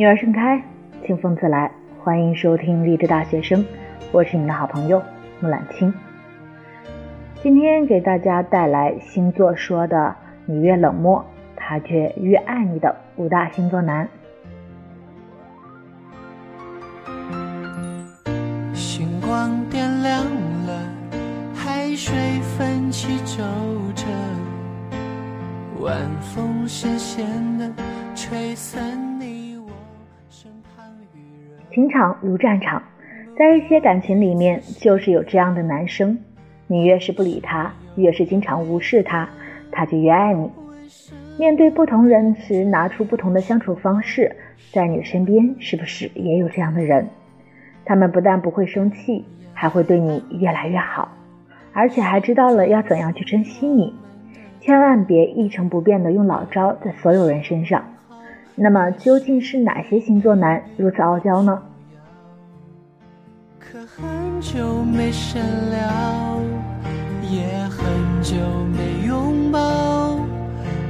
女儿盛开，清风自来。欢迎收听励志大学生，我是你的好朋友木兰青。今天给大家带来星座说的“你越冷漠，他却越爱你”的五大星座男。星光点亮了，海水奋起皱褶，晚风咸咸的吹散。情场如战场，在一些感情里面，就是有这样的男生，你越是不理他，越是经常无视他，他就越爱你。面对不同人时，拿出不同的相处方式，在你身边是不是也有这样的人？他们不但不会生气，还会对你越来越好，而且还知道了要怎样去珍惜你。千万别一成不变的用老招在所有人身上。那么究竟是哪些星座男如此傲娇呢？可很久没深聊，也很久没拥抱，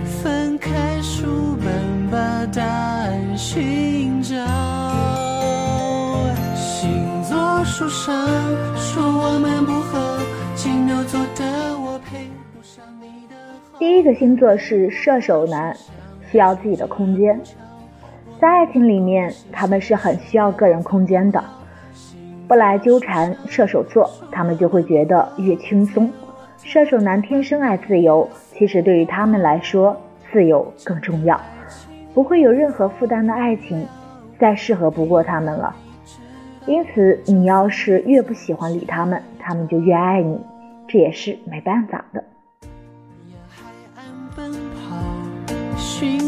翻开书本把答案寻找。星座书上说我们不合，金牛座的我配不上你的。第一个星座是射手男。需要自己的空间，在爱情里面，他们是很需要个人空间的。不来纠缠射手座，他们就会觉得越轻松。射手男天生爱自由，其实对于他们来说，自由更重要。不会有任何负担的爱情，再适合不过他们了。因此，你要是越不喜欢理他们，他们就越爱你，这也是没办法的。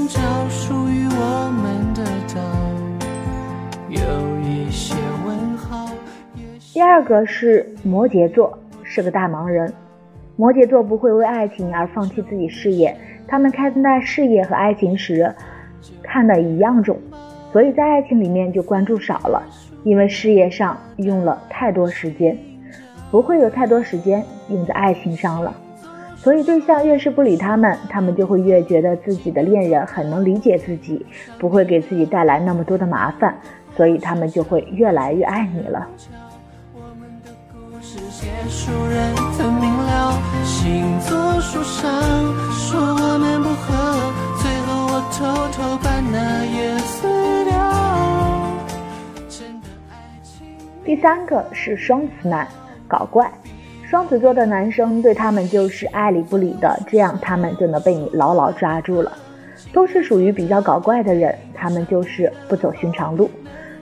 找属于我们的岛，有一些问号。第二个是摩羯座，是个大忙人。摩羯座不会为爱情而放弃自己事业，他们看待事业和爱情时看的一样重，所以在爱情里面就关注少了，因为事业上用了太多时间，不会有太多时间用在爱情上了。所以对象越是不理他们，他们就会越觉得自己的恋人很能理解自己，不会给自己带来那么多的麻烦，所以他们就会越来越爱你了。第三个是双子男，搞怪。双子座的男生对他们就是爱理不理的，这样他们就能被你牢牢抓住了。都是属于比较搞怪的人，他们就是不走寻常路，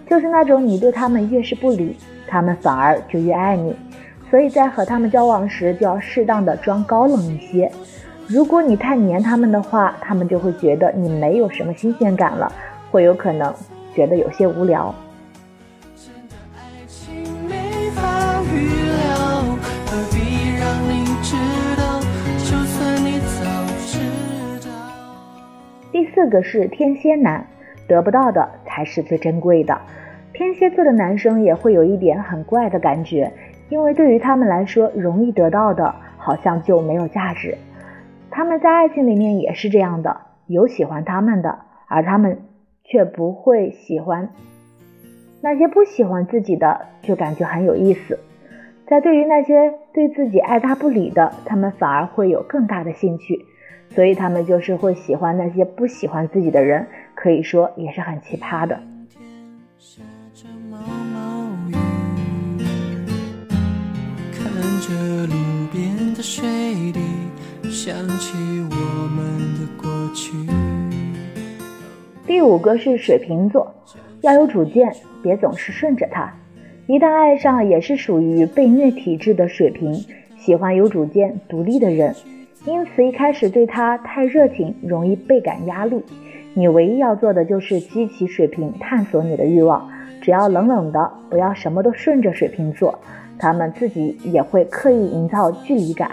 就是那种你对他们越是不理，他们反而就越爱你。所以在和他们交往时，就要适当的装高冷一些。如果你太黏他们的话，他们就会觉得你没有什么新鲜感了，会有可能觉得有些无聊。四个是天蝎男，得不到的才是最珍贵的。天蝎座的男生也会有一点很怪的感觉，因为对于他们来说，容易得到的好像就没有价值。他们在爱情里面也是这样的，有喜欢他们的，而他们却不会喜欢那些不喜欢自己的，就感觉很有意思。在对于那些对自己爱答不理的，他们反而会有更大的兴趣。所以他们就是会喜欢那些不喜欢自己的人，可以说也是很奇葩的。第五个是水瓶座，要有主见，别总是顺着他。一旦爱上，也是属于被虐体质的水瓶，喜欢有主见、独立的人。因此，一开始对他太热情，容易倍感压力。你唯一要做的就是激起水瓶探索你的欲望。只要冷冷的，不要什么都顺着水瓶座，他们自己也会刻意营造距离感，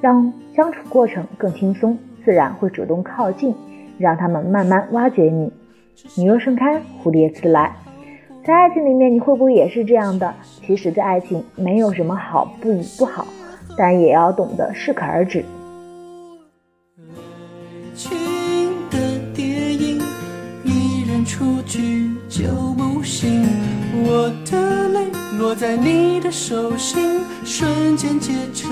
让相处过程更轻松，自然会主动靠近，让他们慢慢挖掘你。你若盛开，蝴蝶自来。在爱情里面，你会不会也是这样的？其实，在爱情没有什么好不与不好，但也要懂得适可而止。出去就不行。我的泪落在你的手心，瞬间结成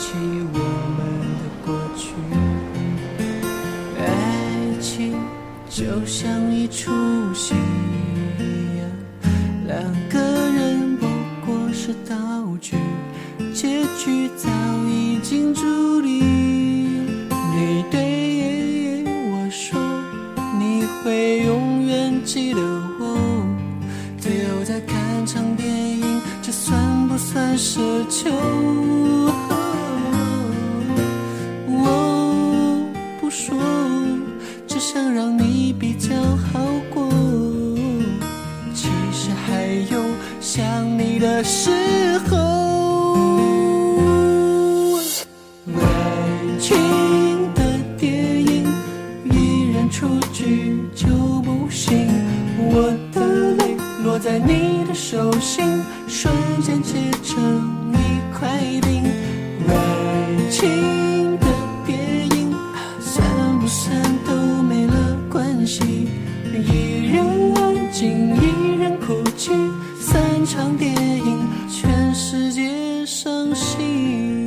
起我们的过去。爱情就像一出戏，两个人不过是道具，结局早已经注定。你对我说，你会永远记得我。最后再看场电影，这算不算奢求？的时候。爱情的电影，一人出局就不行。我的泪落在你的手心，一，场电影，全世界伤心。